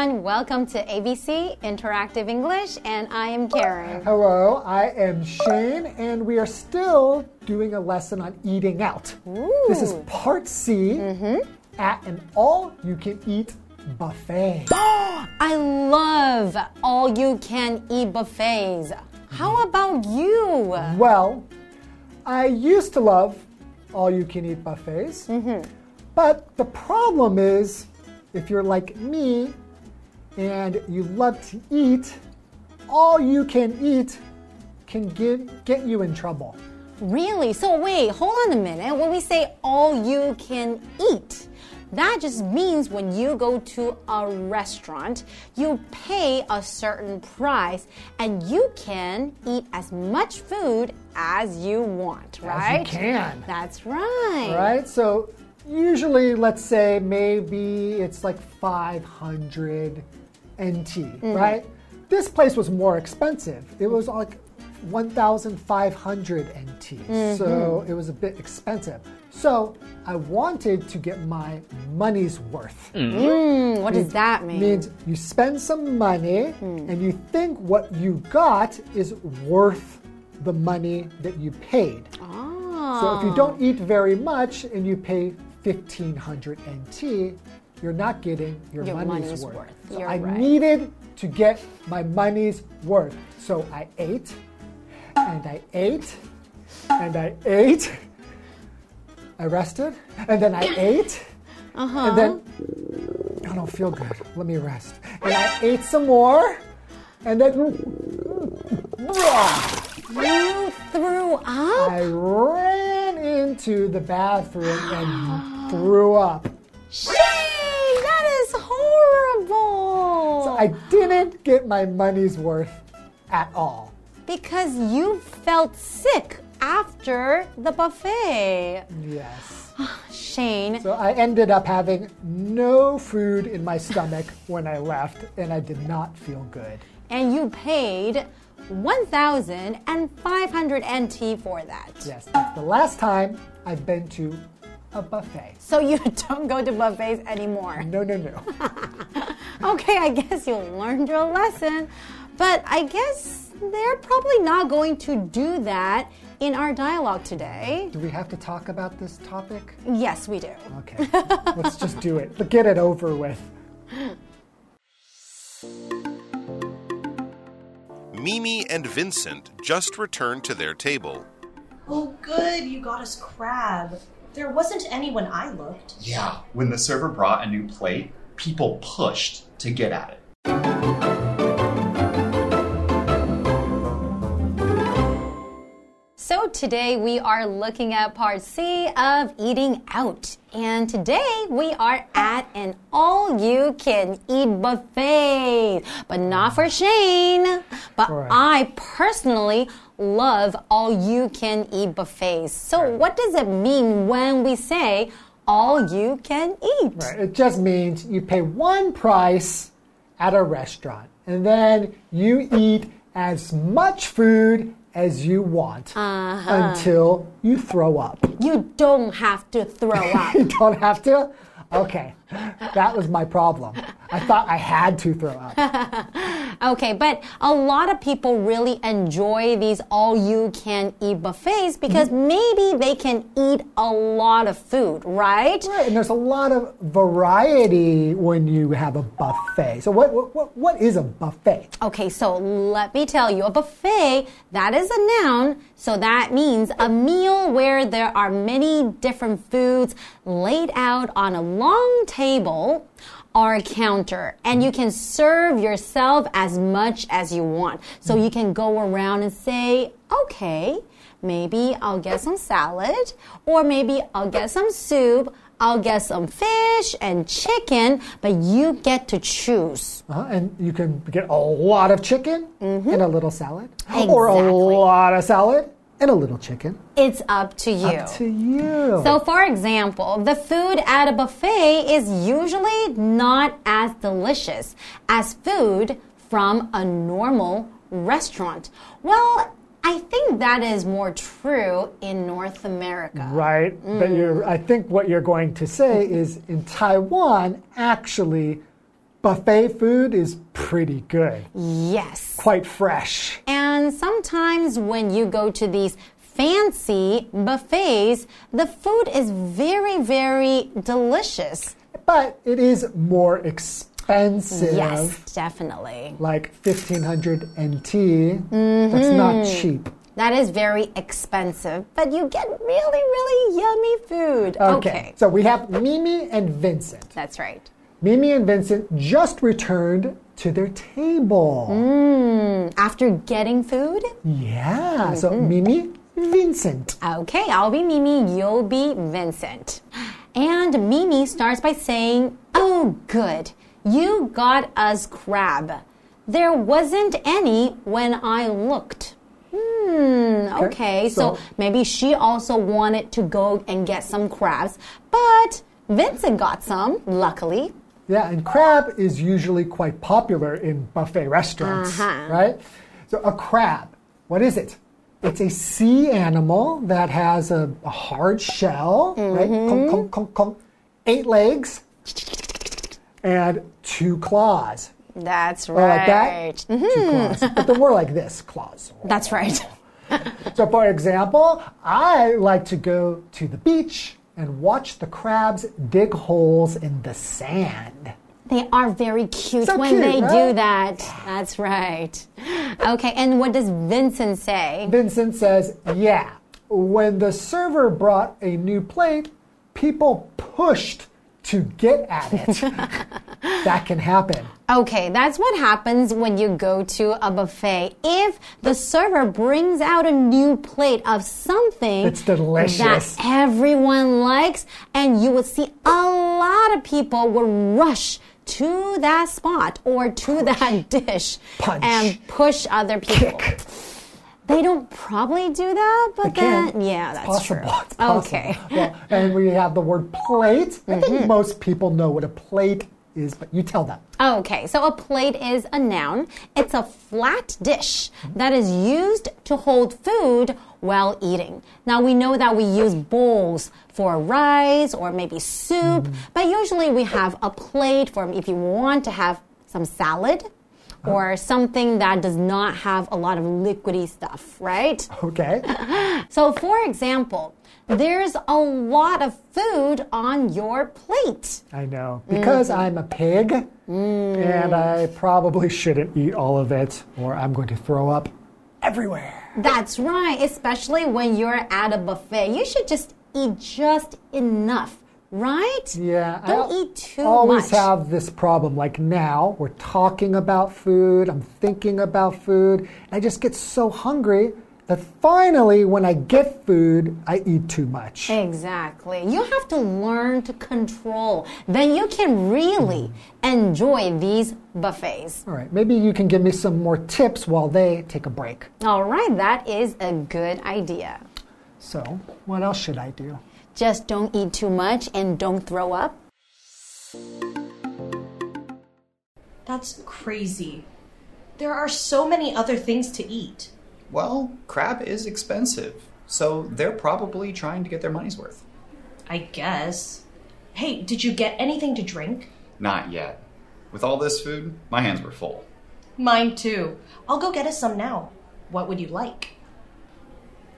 everyone. Welcome to ABC Interactive English, and I am Karen. Hello, I am Shane, and we are still doing a lesson on eating out. This is part C mm-hmm. at an all you can eat buffet. I love all you can eat buffets. How mm-hmm. about you? Well, I used to love all you can eat buffets, mm-hmm. but the problem is if you're like me and you love to eat, all you can eat can get, get you in trouble. Really? So, wait, hold on a minute. When we say all you can eat, that just means when you go to a restaurant, you pay a certain price and you can eat as much food as you want, right? As you can. That's right. Right? So usually, let's say maybe it's like 500 NT, mm. right? This place was more expensive. It was like 1,500 NT. Mm-hmm. So it was a bit expensive. So I wanted to get my money's worth. Mm, mm what does that mean? It means you spend some money mm. and you think what you got is worth the money that you paid. So if you ah. don't eat very much and you pay 1500 NT, you're not getting your, Your money's, money's worth. worth. So I right. needed to get my money's worth. So I ate and I ate and I ate. I rested and then I ate. Uh-huh. And then I don't feel good. Let me rest. And I ate some more. And then You threw up? I ran into the bathroom and threw up. Shame! That is horrible! I didn't get my money's worth at all. because you felt sick after the buffet. Yes. Ah, Shane, So I ended up having no food in my stomach when I left, and I did not feel good. and you paid 1,500 NT for that. Yes, that's the last time I've been to a buffet. So you don't go to buffets anymore. No, no, no. Okay, I guess you learned your lesson. But I guess they're probably not going to do that in our dialogue today. Do we have to talk about this topic? Yes, we do. Okay, let's just do it. But get it over with. Mimi and Vincent just returned to their table. Oh, good, you got us crab. There wasn't any when I looked. Yeah, when the server brought a new plate, people pushed to get at it. So today we are looking at part C of eating out. And today we are at an all you can eat buffet. But not for Shane. But Right. I personally love all you can eat buffets. So what does it mean when we say all you can eat? Right. It just means you pay one price at a restaurant, and then you eat as much food as you want uh-huh. until you throw up. You don't have to throw up. You don't have to? Okay. That was my problem. I thought I had to throw up. Okay, but a lot of people really enjoy these all you can eat buffets because mm-hmm. maybe they can eat a lot of food, right? Right, and there's a lot of variety when you have a buffet. So, what, what, what, what is a buffet? Okay, so let me tell you a buffet, that is a noun, so that means a meal where there are many different foods laid out on a long table a counter and you can serve yourself as much as you want. So you can go around and say, okay, maybe I'll get some salad or maybe I'll get some soup. I'll get some fish and chicken, but you get to choose. Uh, and you can get a lot of chicken and a little salad, or a lot of salad and a little chicken. It's up to you. Up to you. So, for example, the food at a buffet is usually not as delicious as food from a normal restaurant. Well, I think that is more true in North America. Right. But mm. you're, I think what you're going to say is in Taiwan, actually, buffet food is pretty good, Yes. quite fresh. And sometimes when you go to these fancy buffets, the food is very, very delicious. But it is more expensive. Yes, definitely. Like 1500 NT. That's mm-hmm. not cheap. That is very expensive, but you get really, really yummy food. Okay. So we have Mimi and Vincent. That's right. Mimi and Vincent just returned to their table. After getting food, Yeah. So Mimi, Vincent. okay, I'll be Mimi, you'll be Vincent. And Mimi starts by saying, Oh, good, you got us crab. There wasn't any when I looked. Hmm, okay, so, so- maybe she also wanted to go and get some crabs, but Vincent got some, luckily. Yeah, and crab is usually quite popular in buffet restaurants, Uh-huh. right? So a crab, what is it? It's a sea animal that has a, a hard shell, right? Mm-hmm. Conk, conk, conk, conk. Eight legs and two claws. That's Oh, like that? right. Two claws. But they're more like this claws. That's right. So, for example, I like to go to the beach and watch the crabs dig holes in the sand. They are very cute So when cute, they do right? that. That's right. Okay, and what does Vincent say? Vincent says, Yeah, when the server brought a new plate, people pushed to get at it. that can happen. Okay, that's what happens when you go to a buffet. If the server brings out a new plate of something It's delicious. that everyone likes, and you will see a lot of people will rush to that spot or to that dish Punch. and push other people. Kick. They don't probably do that, but then yeah, that's possible. true. It's possible. Okay. Well, and we have the word plate. I Mm-hmm. think most people know what a plate is, but you tell them. Okay, so a plate is a noun. It's a flat dish that is used to hold food while eating. Now we know that we use bowls for rice or maybe soup, but usually we have a plate for if you want to have some salad or something that does not have a lot of liquidy stuff, right? Okay. So, for example, there's a lot of food on your plate. I know. Because Mm-hmm. I'm a pig Mm. and I probably shouldn't eat all of it or I'm going to throw up everywhere. That's right, especially when you're at a buffet. You should just eat just enough, right? Yeah, Don't I eat too always much. have this problem. Like now, we're talking about food, I'm thinking about food, and I just get so hungry that finally, when I get food, I eat too much. Exactly. You have to learn to control. Then you can really enjoy these buffets. All right, maybe you can give me some more tips while they take a break. All right, that is a good idea. So, what else should I do? Just don't eat too much and don't throw up. That's crazy. There are so many other things to eat. Well, crab is expensive, so they're probably trying to get their money's worth. I guess. Hey, did you get anything to drink? Not yet. With all this food, my hands were full. Mine too. I'll go get us some now. What would you like?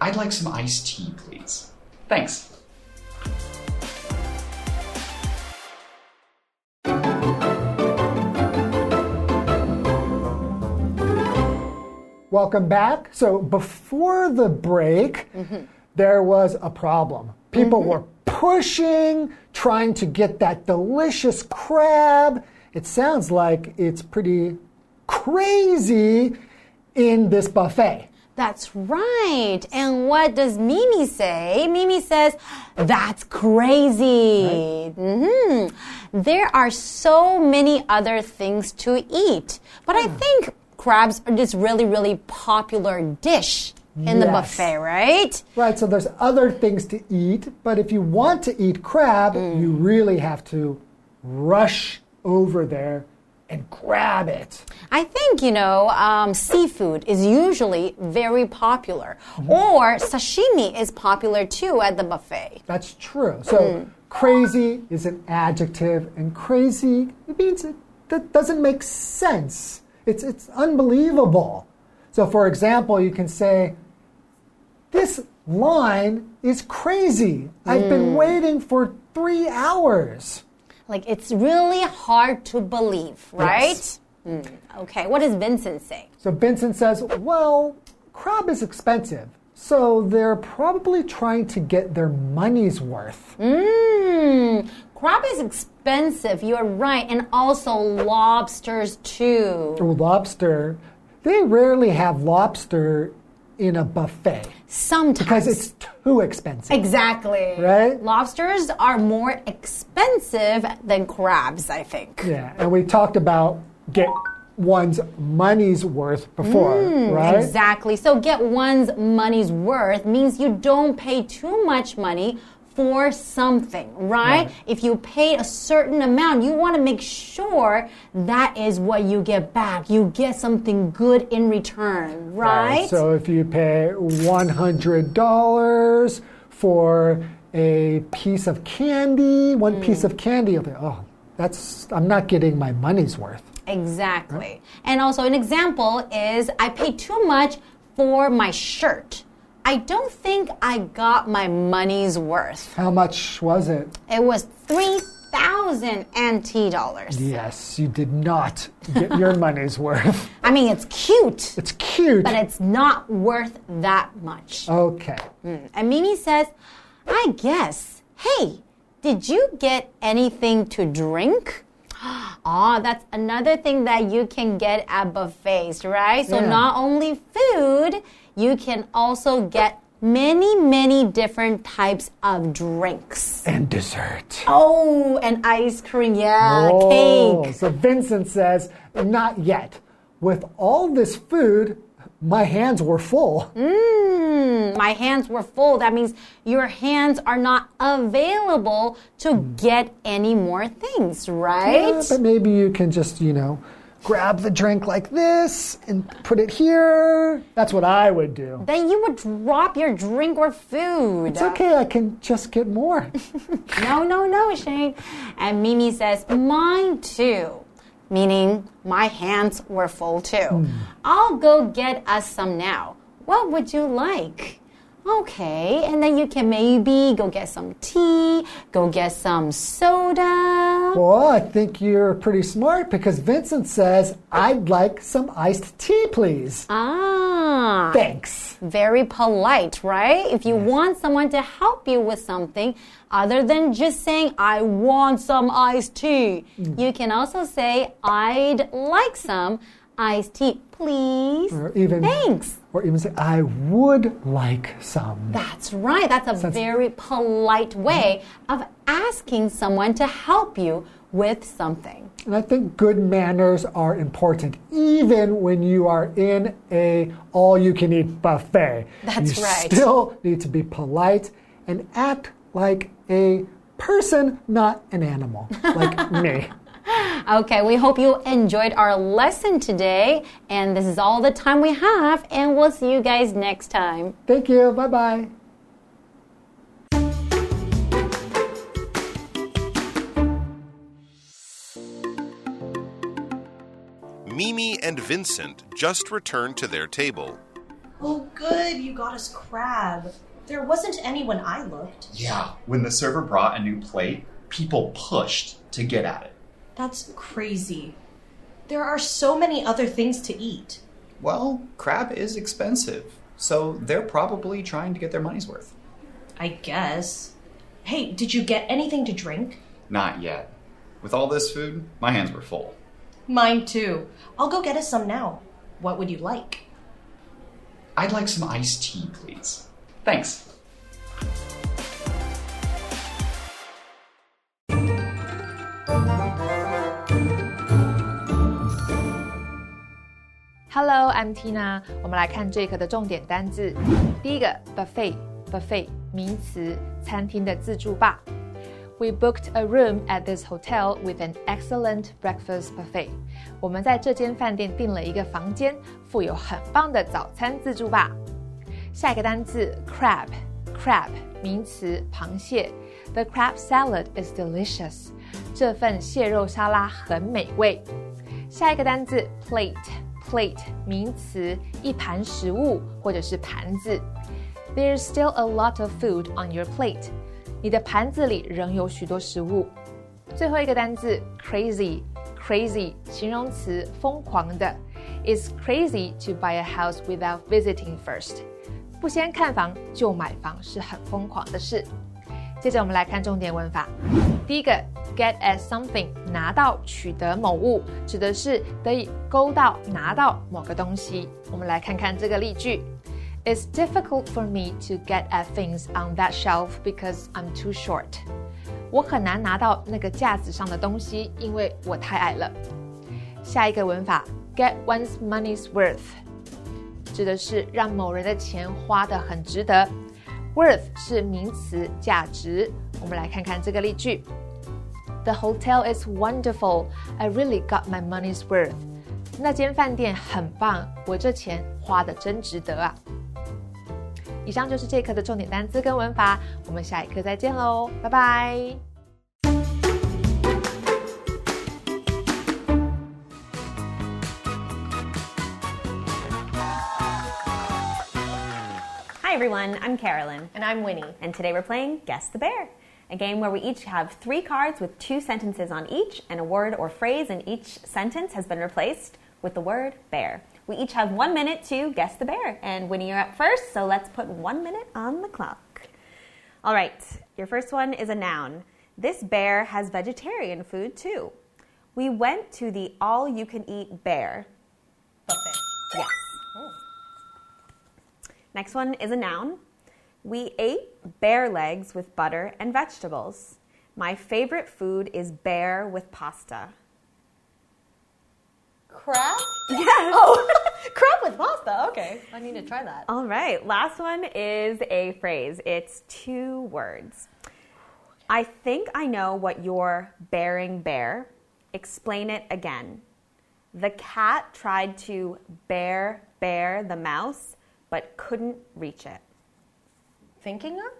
I'd like some iced tea, please. Thanks. Welcome back. So, before the break, there was a problem. People were pushing, trying to get that delicious crab. It sounds like it's pretty crazy in this buffet. That's right. And what does Mimi say? Mimi says, That's crazy. hmm There are so many other things to eat. But I think crabs are just really, really popular dish in the buffet, right? Right, so there's other things to eat, but if you want to eat crab, mm. you really have to rush over there and grab it. I think, you know, um, seafood is usually very popular. Mm-hmm. Or sashimi is popular too at the buffet. That's true. So mm. crazy is an adjective, and crazy it means it that doesn't make sense. It's, it's unbelievable. So, for example, you can say, This line is crazy. I've been waiting for three hours. Like it's really hard to believe, right? Yes. Mm, Okay, what does Vincent say? So Vincent says, Well, crab is expensive. So they're probably trying to get their money's worth. Mmm, crab is expensive, you're right, and also lobsters too. Lobster, they rarely have lobster in a buffet Sometimes. because it's too expensive. Exactly. Right? Lobsters are more expensive than crabs, I think. Yeah, and we talked about get one's money's worth before, mm, right? Exactly. So get one's money's worth means you don't pay too much money for something, right? Right. If you pay a certain amount, you want to make sure that is what you get back. You get something good in return, right? So if you pay $100 for a piece of candy, one piece mm. of candy, you'll think, oh, that's, I'm not getting my money's worth. Exactly. And also, an example is I paid too much for my shirt. I don't think I got my money's worth. How much was it? It was 3,000 NT dollars. Yes, you did not get your money's worth. I mean, it's cute, It's cute. but it's not worth that much. okay. Mm. And Mimi says, I guess. Hey, did you get anything to drink? Oh, that's another thing that you can get at buffets, right? So Yeah. not only food, you can also get many, many different types of drinks. And dessert. Oh, and ice cream, yeah, Oh, cake. So Vincent says, not yet. With all this food, my hands were full. Mm, my hands were full. That means your hands are not available to get any more things, right? Yeah, but maybe you can just, you know, grab the drink like this and put it here. That's what I would do. then you would drop your drink or food. It's okay, I can just get more. No, no, no, Shane. And Mimi says, mine too. Meaning, my hands were full too. Hmm. I'll go get us some now. What would you like? Okay, and then you can maybe go get some tea, go get some soda. well, I think you're pretty smart because Vincent says, I'd like some iced tea, please. Ah. Thanks. very polite, right? If you want someone to help you with something, other than just saying, I want some iced tea, you can also say, I'd like some iced tea, please. Or even, Thanks. Or even say, I would like some. That's right. That's a very polite way of asking someone to help you with something. And I think good manners are important, even when you are in a all-you-can-eat buffet. That's you right. You still need to be polite and act like a person, not an animal, like me. Okay, we hope you enjoyed our lesson today. And this is all the time we have. And we'll see you guys next time. Thank you. Bye bye. Mimi and Vincent just returned to their table. Oh, good, you got us crab. There wasn't any when I looked. Yeah, when the server brought a new plate, people pushed to get at it. That's crazy. There are so many other things to eat. Well, crab is expensive, so they're probably trying to get their money's worth. I guess. Hey, did you get anything to drink? Not yet. With all this food, my hands were full. Mine too. I'll go get us some now. What would you like? I'd like some iced tea, please. Thanks. Hello, I'm Tina。我们来看这一课的重点单字。第一个，buffet，buffet 名词，餐厅的自助吧。We booked a room at this hotel with an excellent breakfast buffet。我们在这间饭店订了一个房间，附有很棒的早餐自助吧。下一个单字，crab，crab 名词，螃蟹。The crab salad is delicious。这份蟹肉沙拉很美味。 下一个单字 Plate 名词，一盘食物或者是盘子。There's still a lot of food on your plate。你的盘子里仍有许多食物。最后一个单字 crazy，crazy 形容词，疯狂的。It's crazy to buy a house without visiting first。不先看房就买房是很疯狂的事。接着我们来看重点文法。第一个，get at something，拿到、取得某物，指的是得以勾到、拿到某个东西。我们来看看这个例句：It's difficult for me to get at things on that shelf because I'm too short。我很难拿到那个架子上的东西，因为我太矮了。下一个文法，get one's money's worth，指的是让某人的钱花得很值得。Worth 是名词，价值。我们来看看这个例句：The hotel is wonderful. I really got my money's worth. 那间饭店很棒，我这钱花的真值得啊！以上就是这一课的重点单词跟文法，我们下一课再见喽，拜拜。Hi everyone, I'm Carolyn. And I'm Winnie. And today we're playing Guess the Bear, a game where we each have three cards with two sentences on each, and a word or phrase in each sentence has been replaced with the word bear. We each have one minute to guess the bear. And Winnie, you're up first, so let's put one minute on the clock. All right, your first one is a noun. This bear has vegetarian food too. We went to the all you can eat bear. Buffet. Yes. Oh. Next one is a noun. We ate bear legs with butter and vegetables. My favorite food is bear with pasta. Crab? Yes. Oh, crab with pasta. Okay, I need to try that. All right. Last one is a phrase. It's two words. I think I know what you're bearing bear. Explain it again. The cat tried to bear bear the mouse, but couldn't reach it. Thinking of?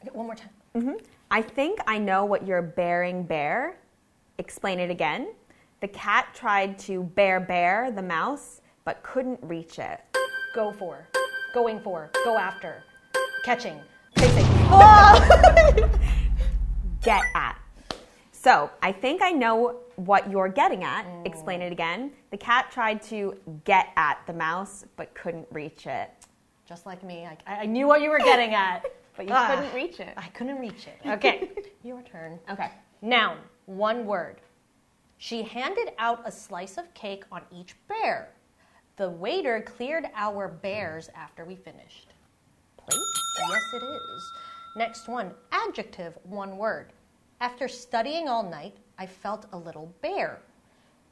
Okay, one more time. Mm-hmm. I think I know what you're bearing bear. Explain it again. The cat tried to bear bear the mouse, but couldn't reach it. Go for. Going for. Go after. Catching. Chasing. Get at. So I think I know what you're getting at. Explain mm. it again. The cat tried to get at the mouse, but couldn't reach it. Just like me. I, I knew what you were getting at. But you Ah. couldn't reach it. I couldn't reach it. Okay, your turn. Okay. Noun, one word. She handed out a slice of cake on each bear. The waiter cleared our bears after we finished. Plate? Yes, it is. Next one, adjective, one word. After studying all night, I felt a little bare.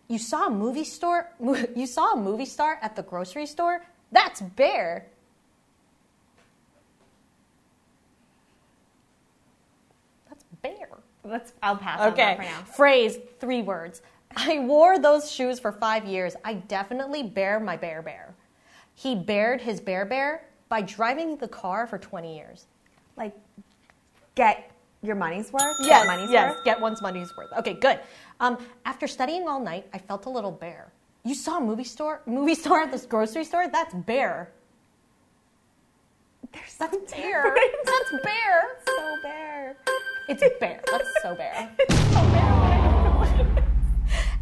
You saw a movie store? You saw a movie star at the grocery store? That's bear. That's bear. Let's. I'll pass on Okay. for now. Phrase, three words. I wore those shoes for five years. I definitely bear my bear bear. He bared his bear bear by driving the car for 20 years. Like, get your money's worth. Yes, Get money's yes, worth. get one's money's worth. Okay, good. Um, after studying all night, I felt a little bare. You saw a movie store, movie store at this grocery store? That's bear. There's That's some bear. That's bear. so bear. It's bare. That's so bear.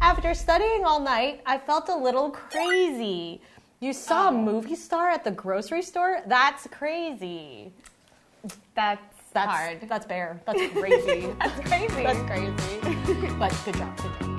After studying all night, I felt a little crazy. You saw a oh. movie star at the grocery store? That's crazy. That's, That's hard. That's bear. That's crazy. That's crazy. That's crazy. But good job. Good job.